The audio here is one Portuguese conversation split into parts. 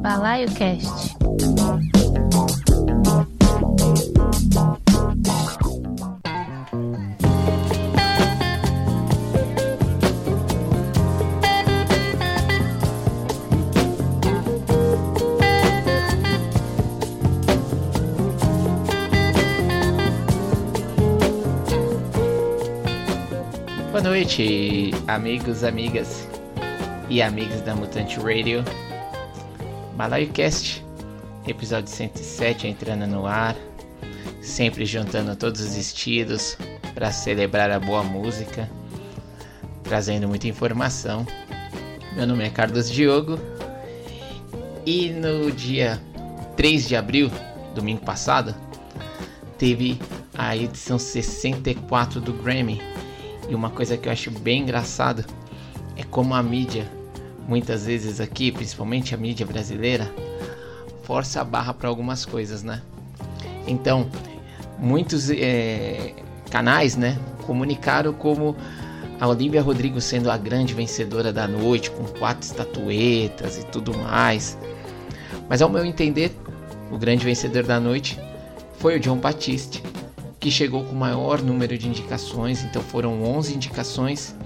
Balaio Cast. Boa noite, amigos, amigas e amigos da Mutante Radio. Balaio Cast, episódio 107 entrando no ar, sempre juntando todos os estilos para celebrar a boa música, trazendo muita informação. Meu nome é Carlos Diogo e no dia 3 de abril, domingo passado, teve a edição 64 do Grammy. E uma coisa que eu acho bem engraçado é como a mídia, muitas vezes aqui, principalmente a mídia brasileira, força a barra para algumas coisas, né? Então, muitos é, canais, né, comunicaram como a Olivia Rodrigo sendo a grande vencedora da noite, com quatro estatuetas e tudo mais. Mas ao meu entender, o grande vencedor da noite foi o John Batiste, que chegou com o maior número de indicações, então foram 11 indicações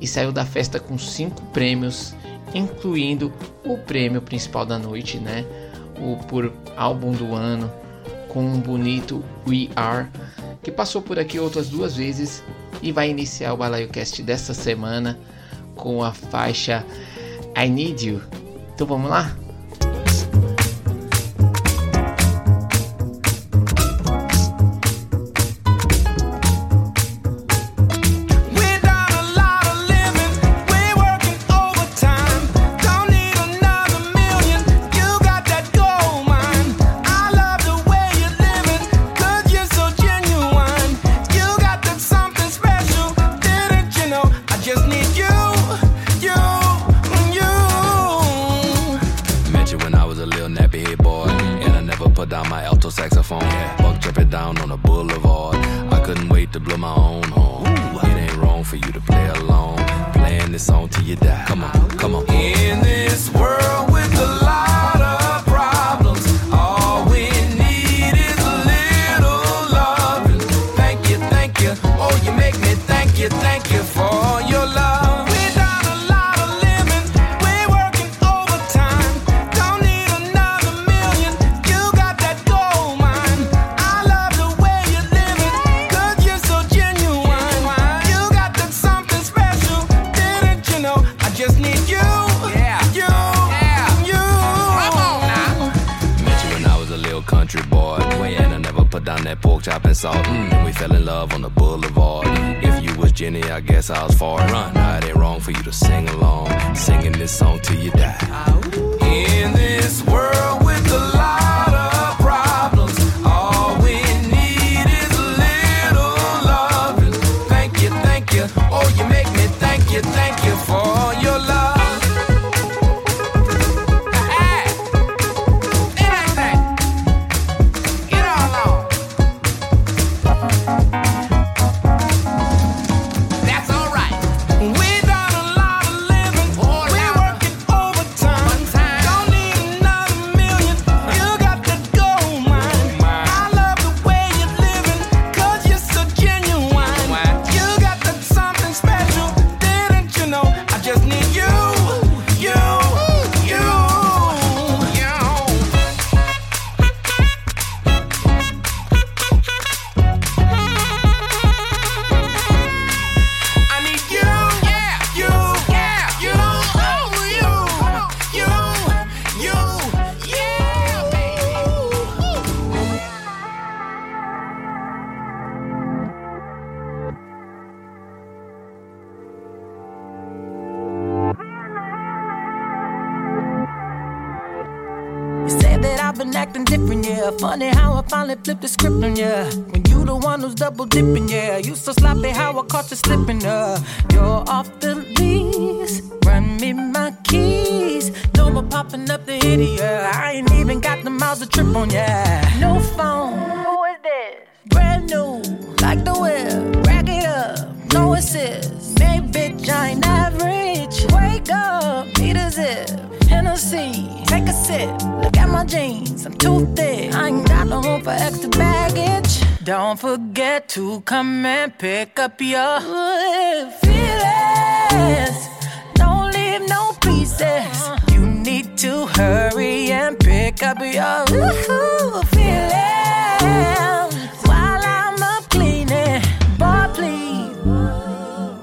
e saiu da festa com cinco prêmios, incluindo o prêmio principal da noite, né? O por álbum do ano com um bonito We Are, que passou por aqui outras duas vezes e vai iniciar o Balaio Cast desta semana com a faixa I Need You. Então vamos lá? as I was falling. Dipping, yeah. You so sloppy how I caught you slipping, uh. You're off the lease, run me my keys. No more popping up the yeah. I ain't even got the miles to trip on, yeah. No phone. Who is this? Brand new, like the whip. Rack it up, no assist. Maybe bitch, I ain't average. Wake up, need a zip. Hennessy, take a sip. Look at my jeans, I'm too thick. I ain't got no room for extra baggage. Don't forget to come and pick up your feelings. Don't leave no pieces. You need to hurry and pick up your feelings while I'm up cleaning. Boy, please,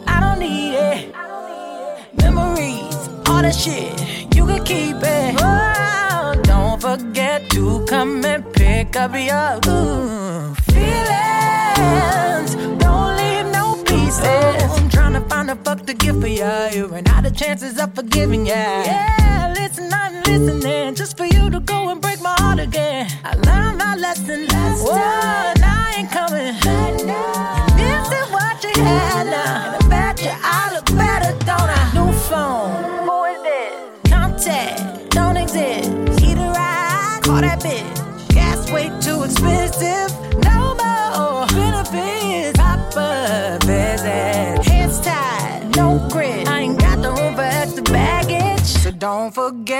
I don't need it. Memories, all that shit, you can keep it. Don't forget to come and pick up your ooh, feelings. Don't leave no pieces. I'm trying to find a fuck to give for ya. You ran out of chances of forgiving ya. Yeah, listen, I'm listening just for you to go and break my heart again. I learned my lesson last time. I ain't coming. This is what you had now. And I bet you I look better, don't I? New phone. Who is this? Contact. Don't exist. Either I call that bitch.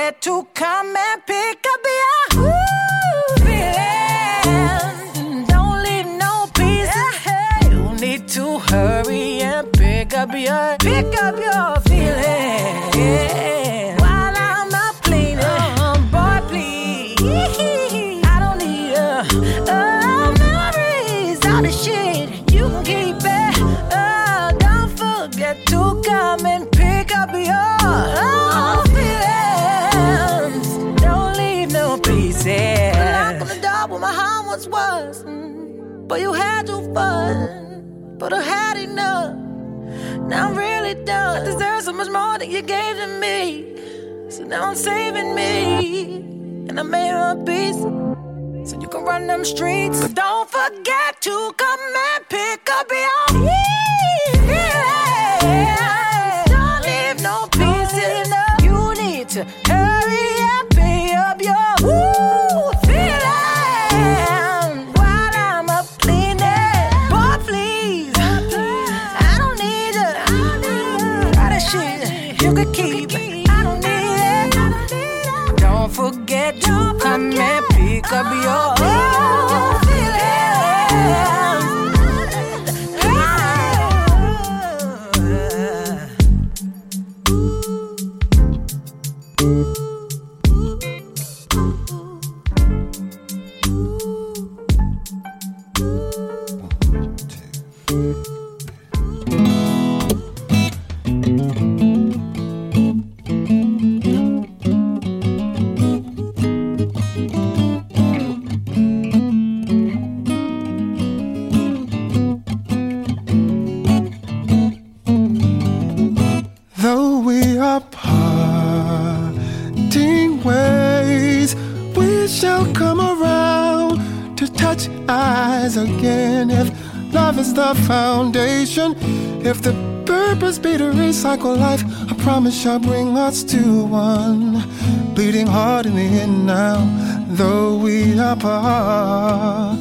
Forget to come and pick up your ooh, feelings. Don't leave no pieces. You need to hurry and pick up your pick up your much more than you gave to me. So now I'm saving me, and I made a peace. So you can run them streets. But don't forget to come and pick up your feelings. To recycle life, I promise shall bring us to one. Bleeding heart in the end now, though we are parting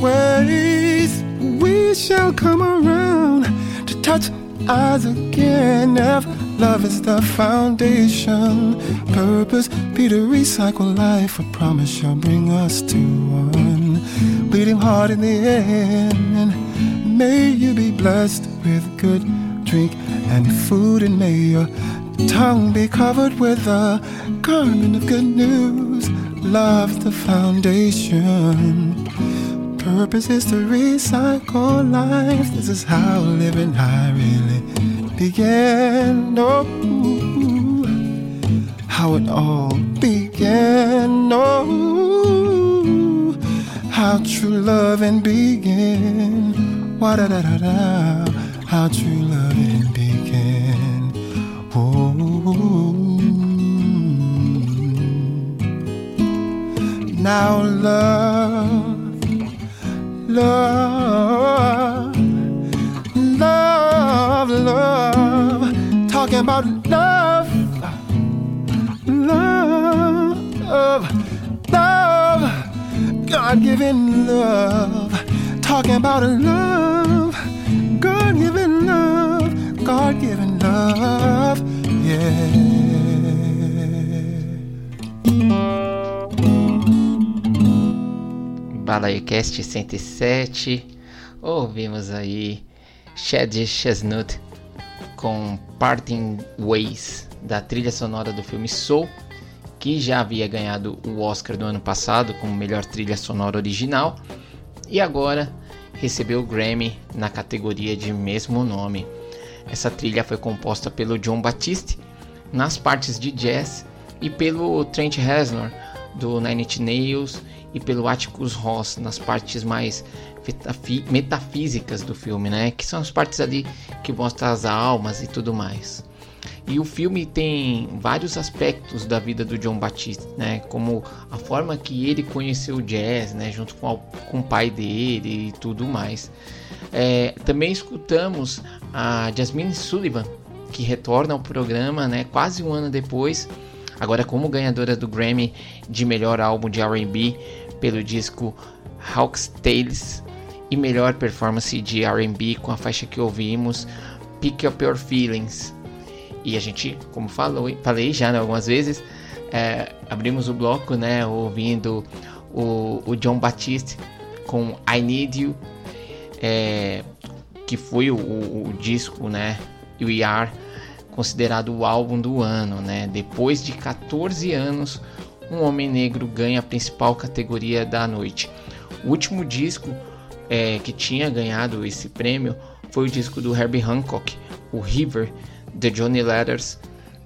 ways, we shall come around to touch eyes again. If love is the foundation, purpose be to recycle life. I promise shall bring us to one. Bleeding heart in the end. May you be blessed with good drink and food, and may your tongue be covered with a garment of good news. Love's the foundation. Purpose is to recycle life. This is how living I really began. Oh, how it all began. Oh, how true loving began. Wa da da da da. How true loving began. Oh. Now love, love, love, love. Talking about love, love, love. God given love. Talking about love, God given love, yeah. BalaioCast 107, ouvimos aí Shed Chestnut com Parting Ways da trilha sonora do filme Soul, que já havia ganhado o Oscar do ano passado como melhor trilha sonora original e agora recebeu o Grammy na categoria de mesmo nome. Essa trilha foi composta pelo John Batiste nas partes de jazz e pelo Trent Reznor do Nine Inch Nails e pelo Atticus Ross nas partes mais metafísicas do filme, né? Que são as partes ali que mostram as almas e tudo mais. E o filme tem vários aspectos da vida do John Batiste, né? Como a forma que ele conheceu o jazz, né? Junto com, a, com o pai dele e tudo mais. É, também escutamos a Jasmine Sullivan, que retorna ao programa, né? Quase um ano depois, agora como ganhadora do Grammy de melhor álbum de R&B pelo disco Hawk's Tales e melhor performance de R&B com a faixa que ouvimos, Pick Up Your Feelings. E a gente, como falou, falei já né, algumas vezes, é, abrimos o bloco, né, ouvindo o, o John Batiste com I Need You, é, que foi o, o, o disco, né, We Are, considerado o álbum do ano, né, depois de 14 anos, um homem negro ganha a principal categoria da noite. O último disco é, que tinha ganhado esse prêmio foi o disco do Herbie Hancock, o River, de Johnny Letters,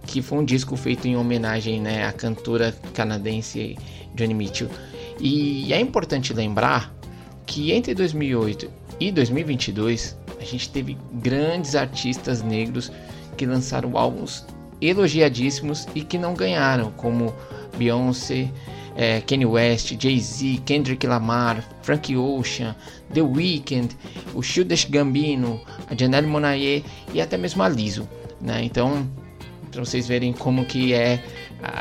que foi um disco feito em homenagem né, à cantora canadense Johnny Mitchell. E é importante lembrar que entre 2008 e 2022 a gente teve grandes artistas negros que lançaram álbuns elogiadíssimos e que não ganharam, como Beyoncé, é, Kanye West, Jay-Z, Kendrick Lamar, Frank Ocean, The Weeknd, o Childish Gambino, a Janelle Monáe e até mesmo a Lizzo, né? Então, para vocês verem como que é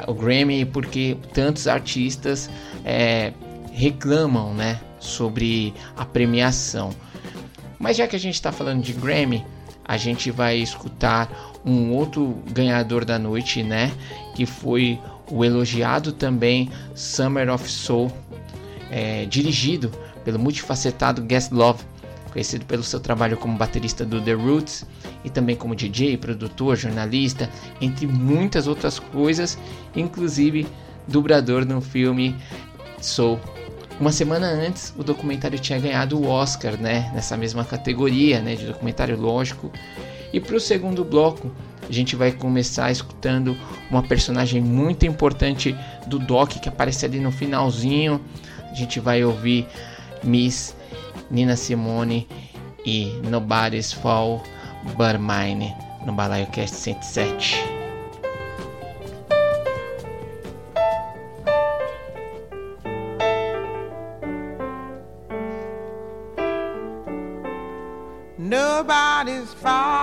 o Grammy, porque tantos artistas é, reclamam, né, sobre a premiação. Mas já que a gente está falando de Grammy, a gente vai escutar um outro ganhador da noite, né, que foi o elogiado também Summer of Soul, é, dirigido pelo multifacetado Guest Love, conhecido pelo seu trabalho como baterista do The Roots e também como DJ, produtor, jornalista, entre muitas outras coisas, inclusive dublador no filme Soul. Uma semana antes, o documentário tinha ganhado o Oscar, né, nessa mesma categoria, né, de documentário lógico. E para o segundo bloco, a gente vai começar escutando uma personagem muito importante do Doc que aparece ali no finalzinho. A gente vai ouvir Miss Nina Simone e Nobody's Fall But Mine no Balaio Cast 107. Nobody's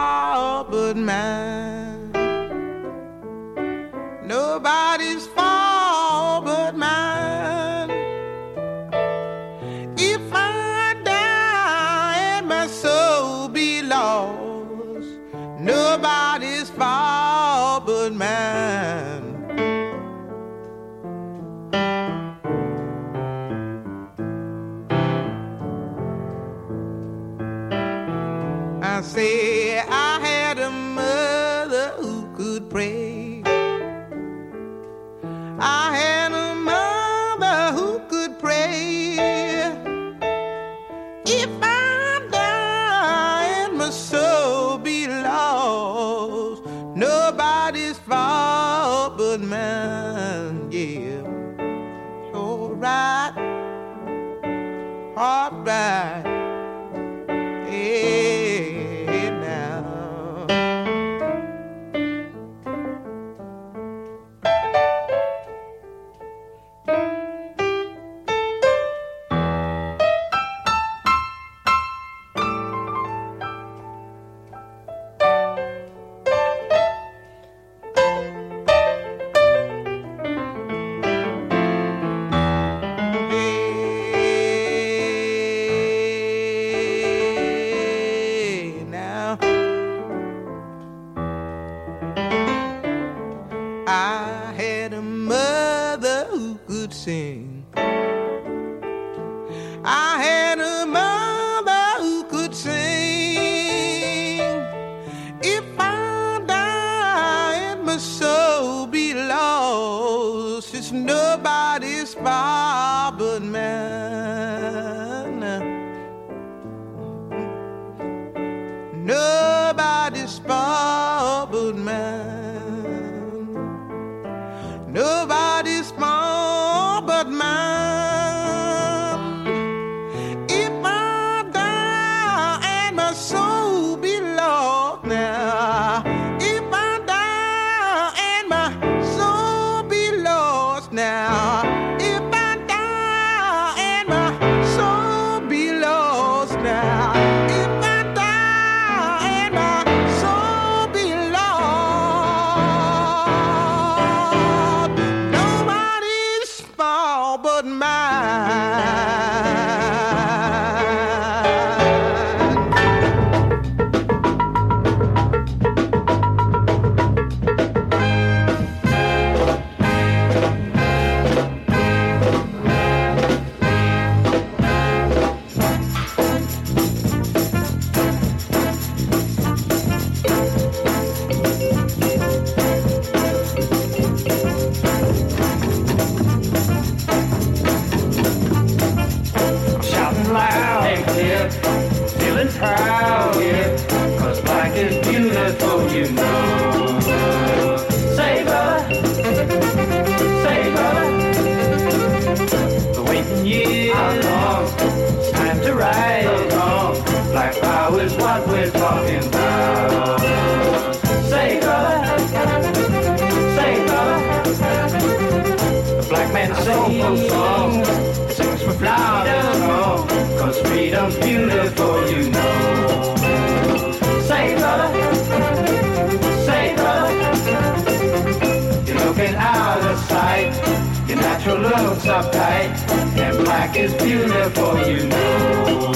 uptight, and black is beautiful, you know.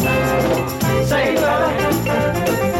Say, brother,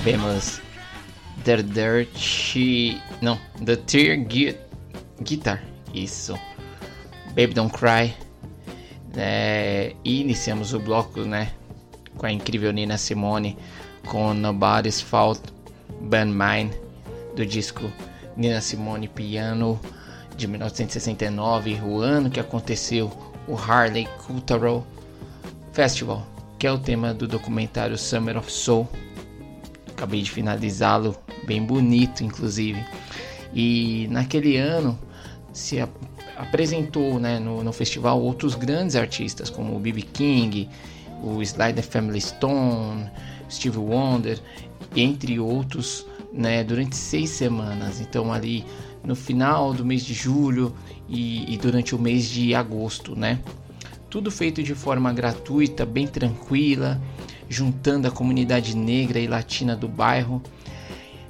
ouvimos The Dirt. Não, The Tear Gui- Guitar. Isso. Baby Don't Cry. É, e iniciamos o bloco, né? Com a incrível Nina Simone com Nobody's Fault But Mine do disco Nina Simone Piano de 1969, o ano que aconteceu o Harley Cultural Festival, que é o tema do documentário Summer of Soul. Acabei de finalizá-lo, bem bonito, inclusive. E naquele ano se ap- apresentou né, no, no festival outros grandes artistas, como o B.B. King, o the Family Stone, Steve Wonder, entre outros, né, durante seis semanas. Então, ali no final do mês de julho e, e durante o mês de agosto, né? Tudo feito de forma gratuita, bem tranquila, juntando a comunidade negra e latina do bairro.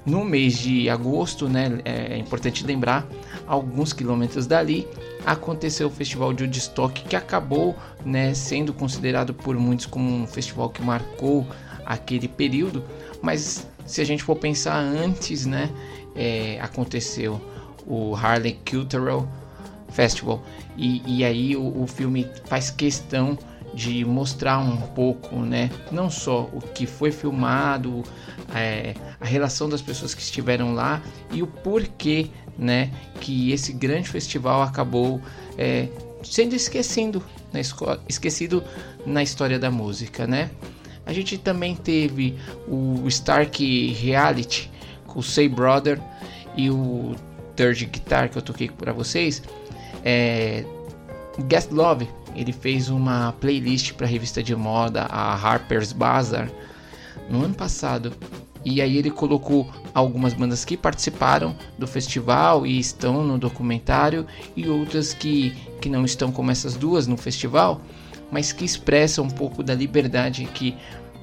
No mês de agosto, né, é importante lembrar, alguns quilômetros dali aconteceu o Festival de Woodstock, que acabou né, sendo considerado por muitos como um festival que marcou aquele período. Mas se a gente for pensar antes, né, é, aconteceu o Harley Cultural Festival e, e aí o, o filme faz questão de mostrar um pouco, né, não só o que foi filmado, é, a relação das pessoas que estiveram lá e o porquê, né, que esse grande festival acabou é, sendo esquecido na, esquecido na história da música, né? A gente também teve o Stark Reality com o Say Brother e o Third Guitar que eu toquei para vocês. É, Guest Love ele fez uma playlist para a revista de moda a Harper's Bazaar no ano passado e aí ele colocou algumas bandas que participaram do festival e estão no documentário e outras que, que não estão como essas duas no festival mas que expressam um pouco da liberdade que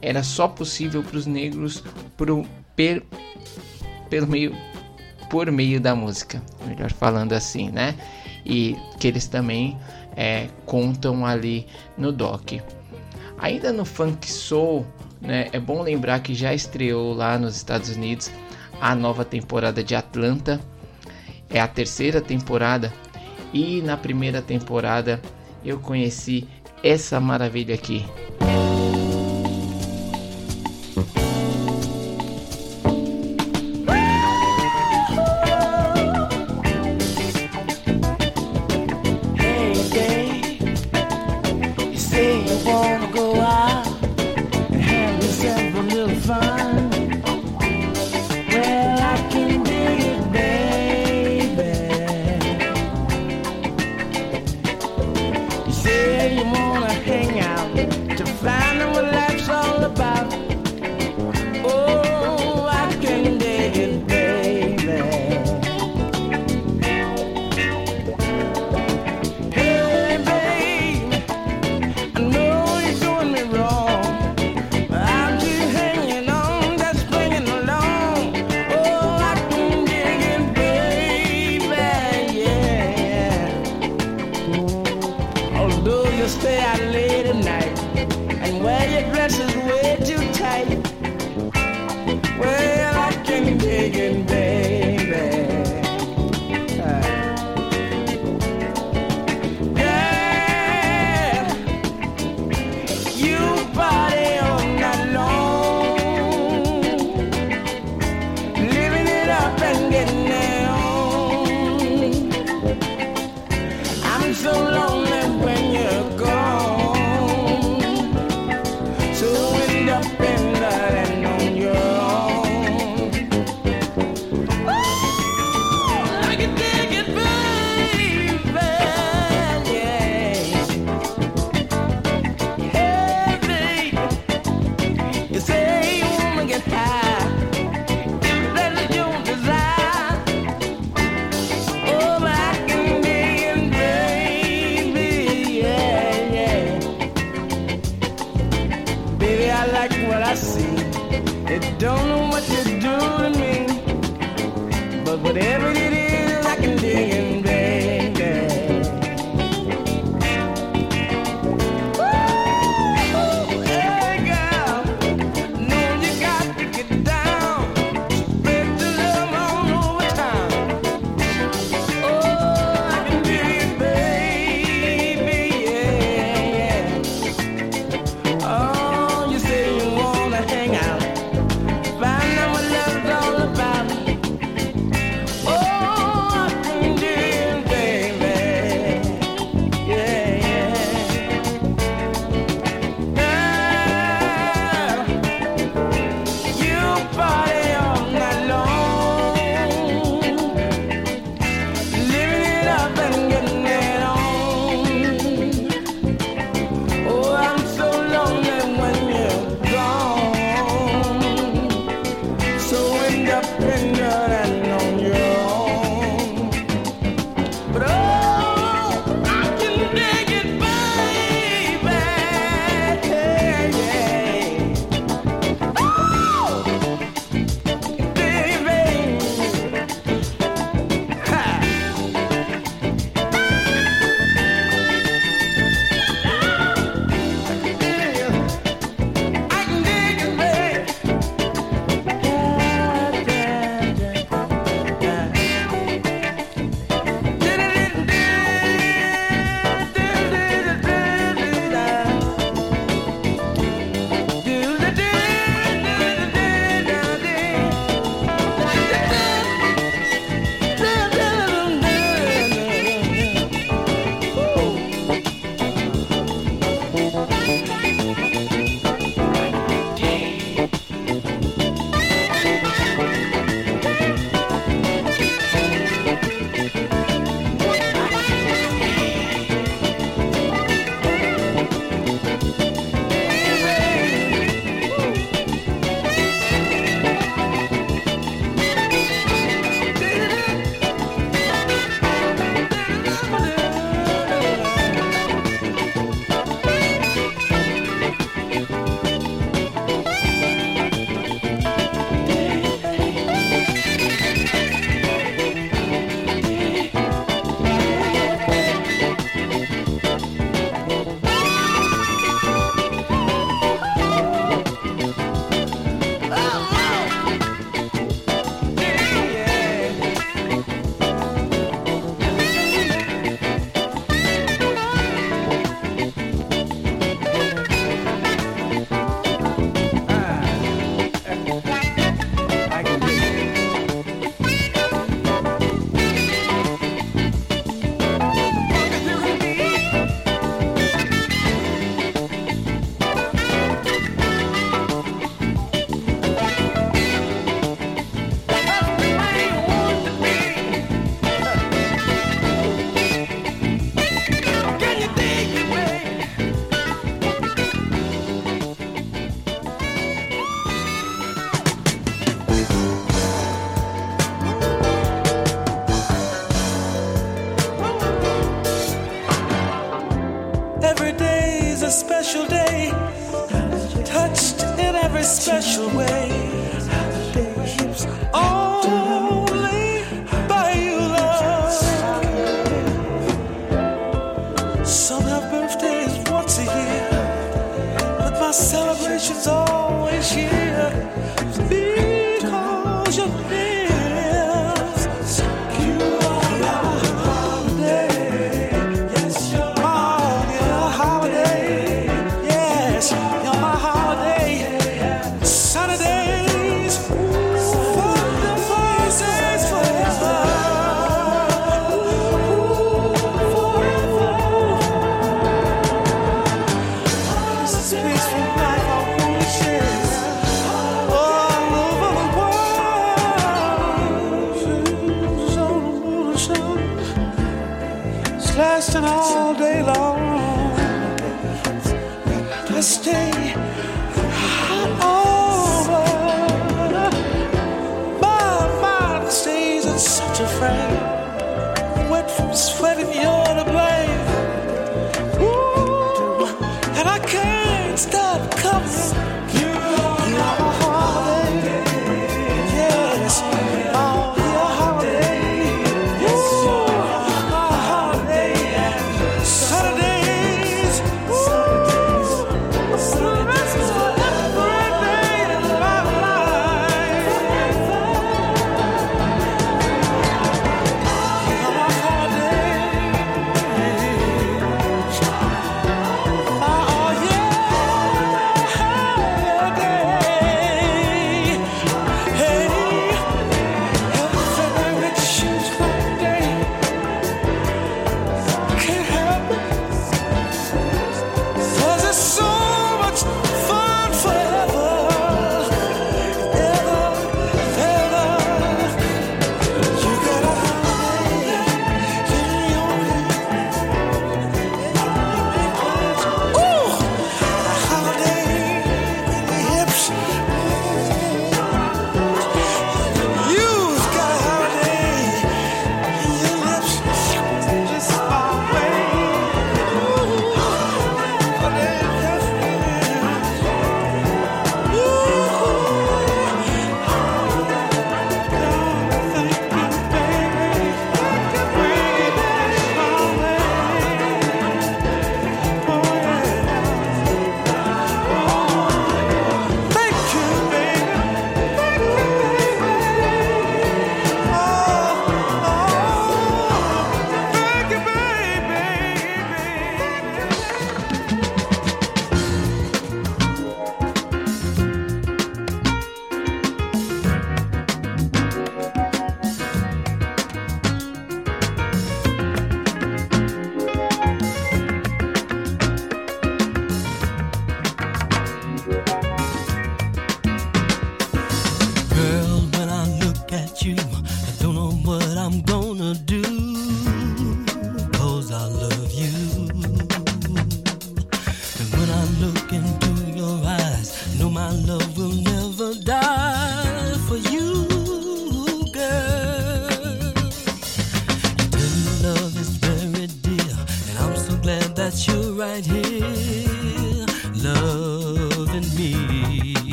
era só possível para os negros pro, per, pelo meio por meio da música, melhor falando assim, né? E que eles também é, contam ali no doc. Ainda no funk soul, né? É bom lembrar que já estreou lá nos Estados Unidos a nova temporada de Atlanta. É a terceira temporada E na primeira temporada eu conheci essa maravilha aqui.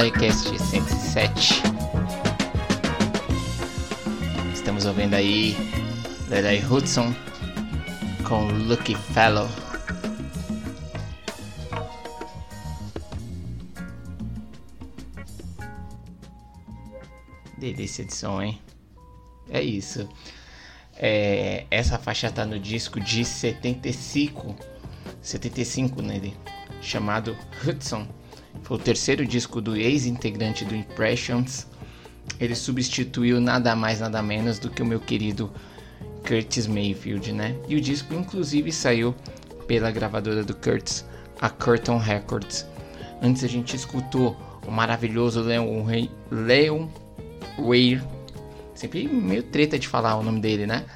Balaicast 107. Estamos ouvindo aí Lelai Hudson com Lucky Fellow. Delícia de som, hein? É isso. É, essa faixa tá no disco de 75, 75 nele, chamado Hudson. O terceiro disco do ex-integrante do Impressions. Ele substituiu nada mais nada menos do que o meu querido Curtis Mayfield, né? E o disco inclusive saiu pela gravadora do Curtis, a Curtain Records. Antes a gente escutou o maravilhoso Leon, Rei- Leon Weir, sempre meio treta de falar o nome dele, né?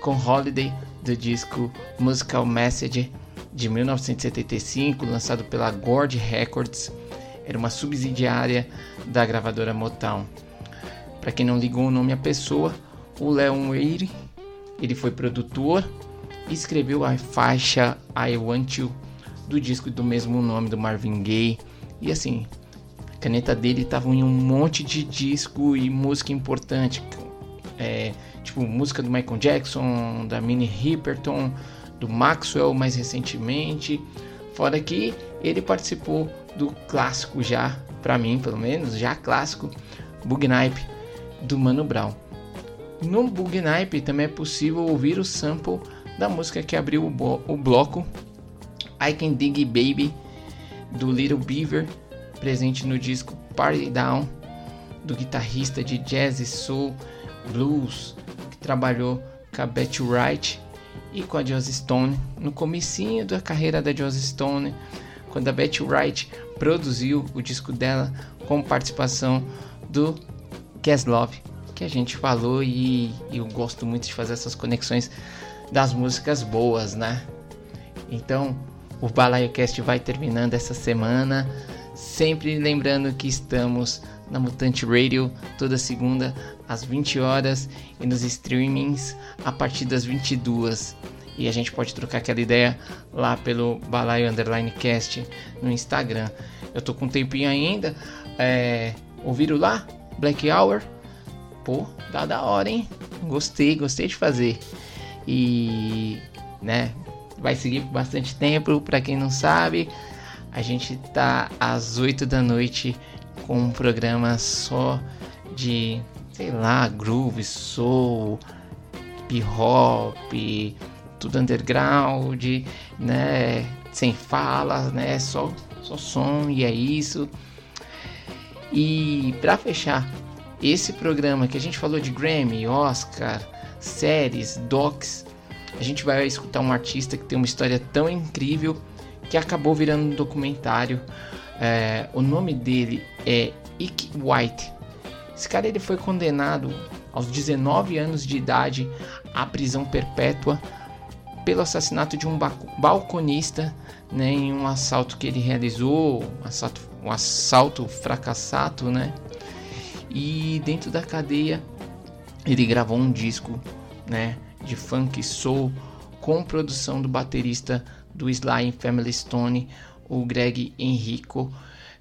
Com Holiday do disco Musical Message de 1975, lançado pela Gord Records. Era uma subsidiária da gravadora Motown. Para quem não ligou o nome à pessoa, o Leon Weir, ele foi produtor e escreveu a faixa I Want You do disco do mesmo nome do Marvin Gaye. E assim, a caneta dele tava em um monte de disco e música importante. É, tipo, música do Michael Jackson, da Minnie Riperton, do Maxwell mais recentemente. Fora que ele participou do clássico já, pra mim pelo menos, já clássico, Bug Nipe do Mano Brown. No Bug Nipe também é possível ouvir o sample da música que abriu o, o bloco I Can Dig Baby do Little Beaver, presente no disco Party Down do guitarrista de jazz e soul blues que trabalhou com a Betty Wright e com a Joss Stone no comecinho da carreira da Joss Stone, quando a Betty Wright produziu o disco dela com participação do Love, que a gente falou e eu gosto muito de fazer essas conexões das músicas boas, né? Então, o BalaioCast vai terminando essa semana, sempre lembrando que estamos na Mutante Radio toda segunda às 20 horas e nos streamings a partir das 22. E a gente pode trocar aquela ideia lá pelo Balaio Underline Cast no Instagram. Eu tô com um tempinho ainda. É, ouviram lá? Black Hour? Pô, tá da hora, hein? Gostei, gostei de fazer. E, né, vai seguir por bastante tempo. Pra quem não sabe, a gente tá às 8 da noite com um programa só de, sei lá, groove, soul, hip hop, tudo underground, né? Sem falas, né? Só, só som e é isso. E para fechar esse programa que a gente falou de Grammy, Oscar, séries, docs, a gente vai escutar um artista que tem uma história tão incrível que acabou virando um documentário. É, o nome dele é Ike White. Esse cara ele foi condenado aos 19 anos de idade à prisão perpétua pelo assassinato de um balconista né, em um assalto que ele realizou, um assalto, um assalto fracassado, né? E dentro da cadeia ele gravou um disco, né, de funk soul com produção do baterista do Sly Family Stone, o Greg Enrico.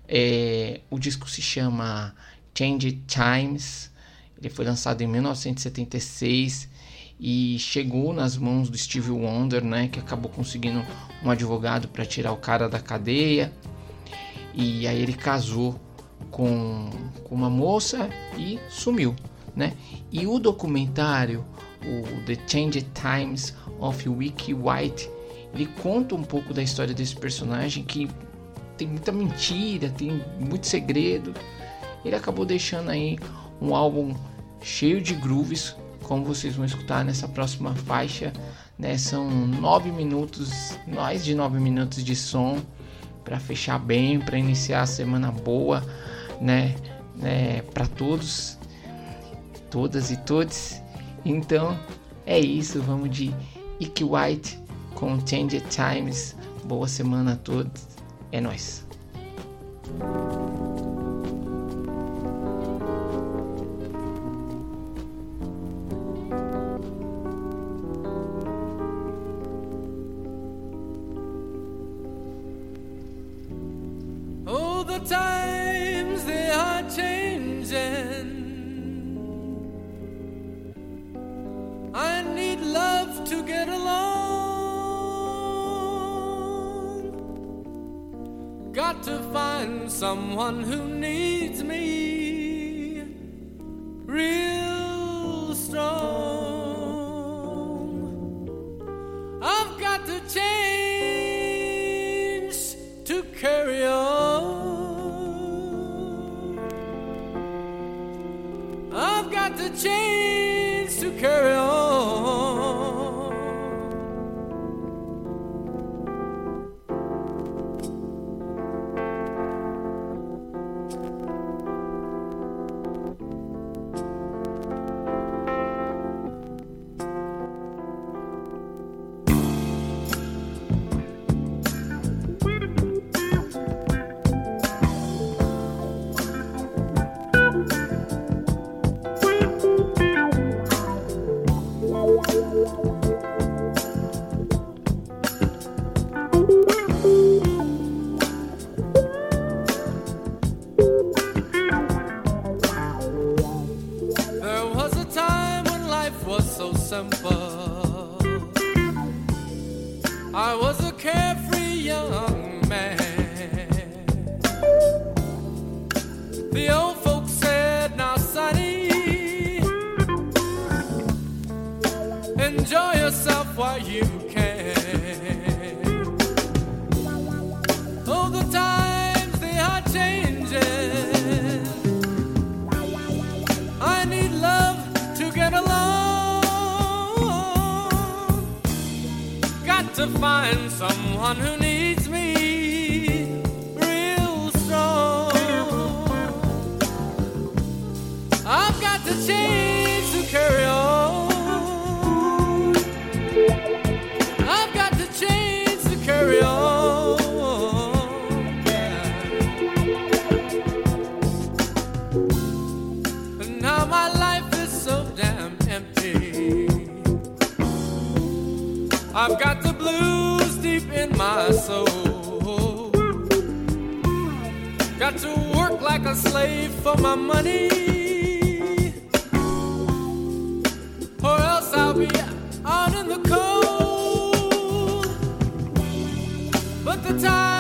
É, o disco se chama Change Times. Ele foi lançado em 1976 e chegou nas mãos do Steve Wonder, né, que acabou conseguindo um advogado para tirar o cara da cadeia. E aí ele casou com, com uma moça e sumiu, né? E o documentário, o The Change Times of Wiki White, ele conta um pouco da história desse personagem que tem muita mentira, tem muito segredo. Ele acabou deixando aí um álbum cheio de grooves, como vocês vão escutar nessa próxima faixa. Né? São nove minutos, mais de nove minutos de som para fechar bem, para iniciar a semana boa, né? né? Para todos, todas e todos. Então é isso, vamos de Ike White com Change Times. Boa semana a todos. É nóis. The times they are changing. I need love to get along. Got to find someone who needs me find someone who needs my. Got to work like a slave for my money. Or else I'll be out in the cold. But the times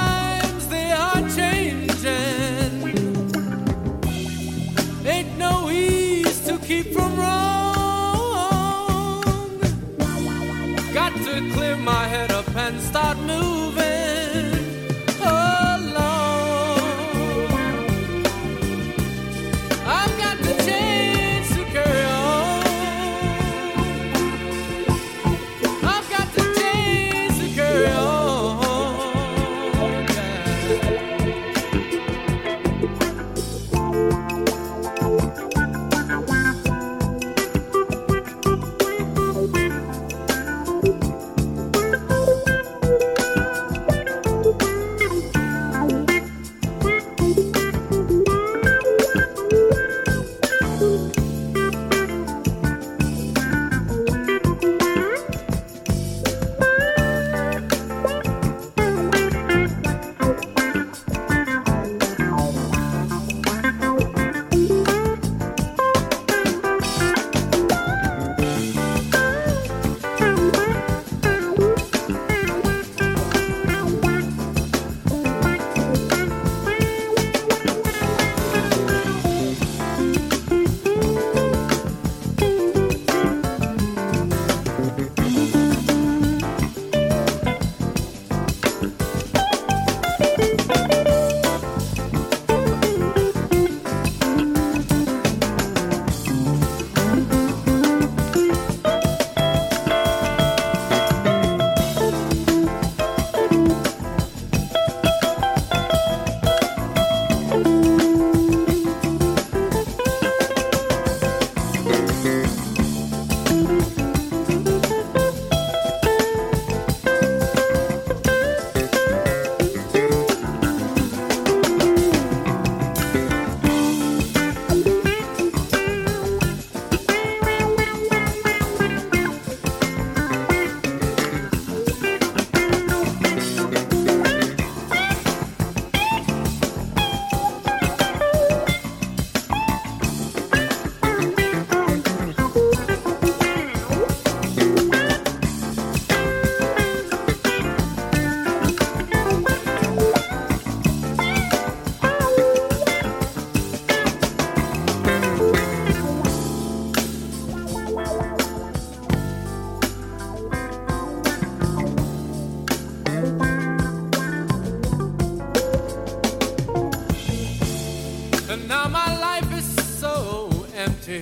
now my life is so empty.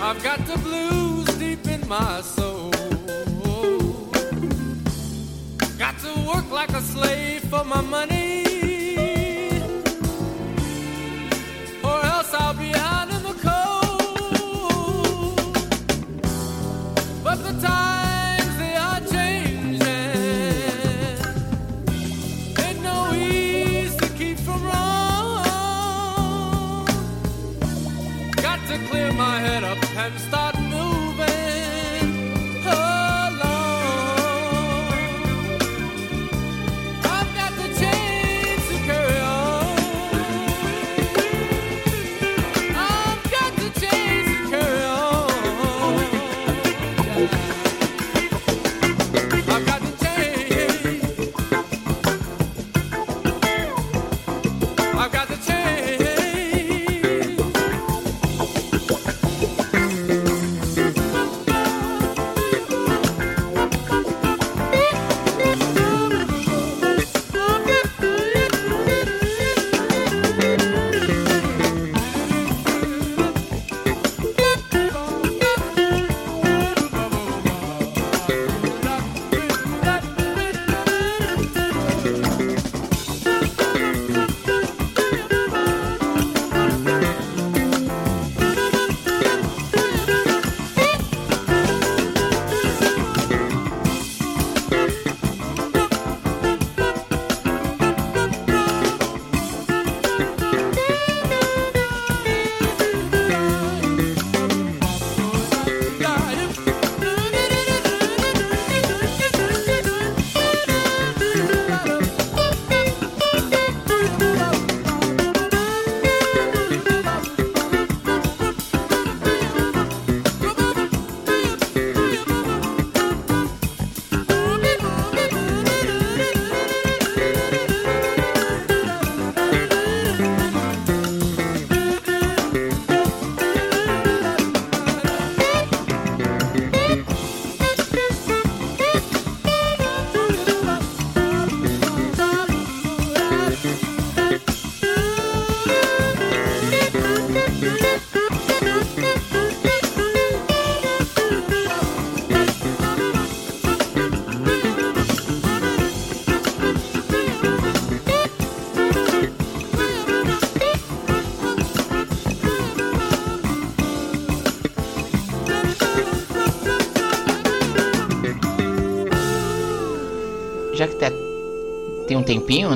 I've got the blues deep in my soul. Got to work like a slave for my money.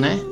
Né?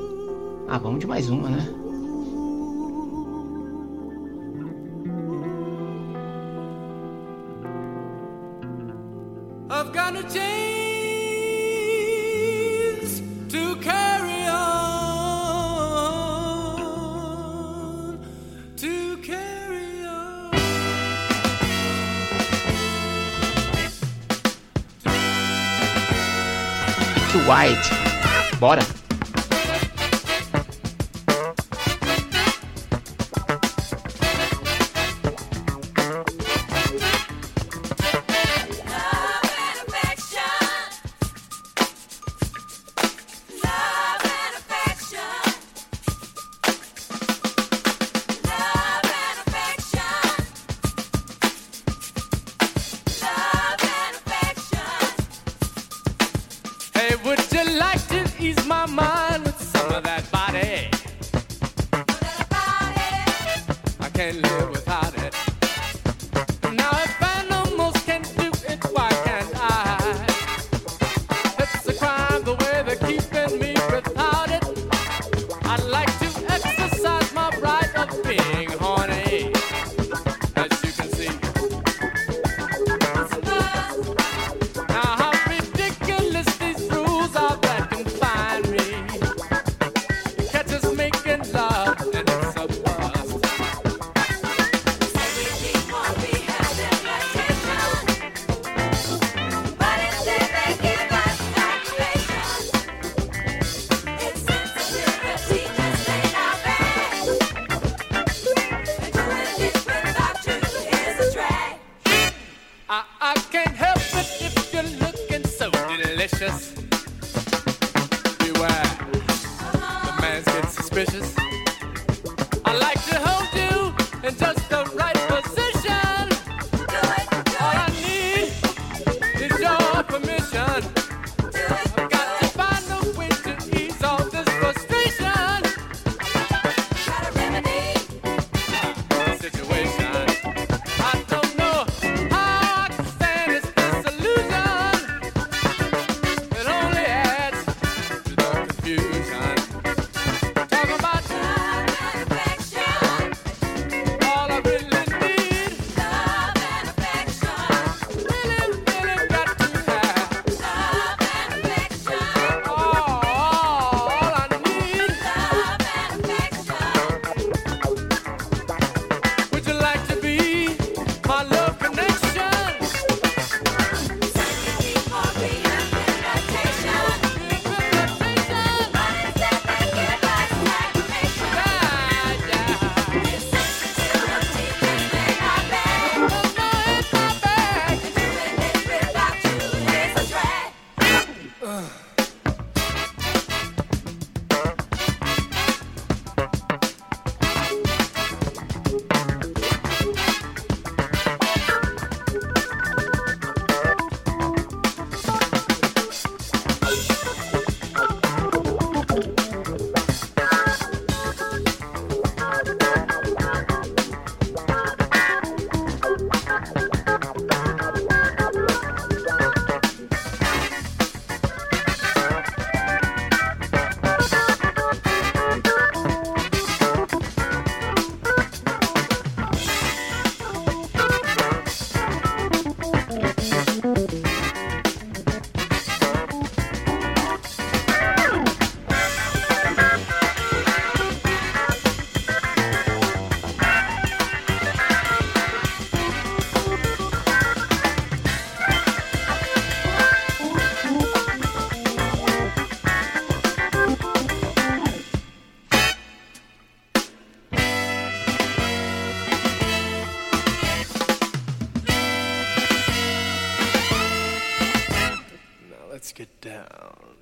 it down.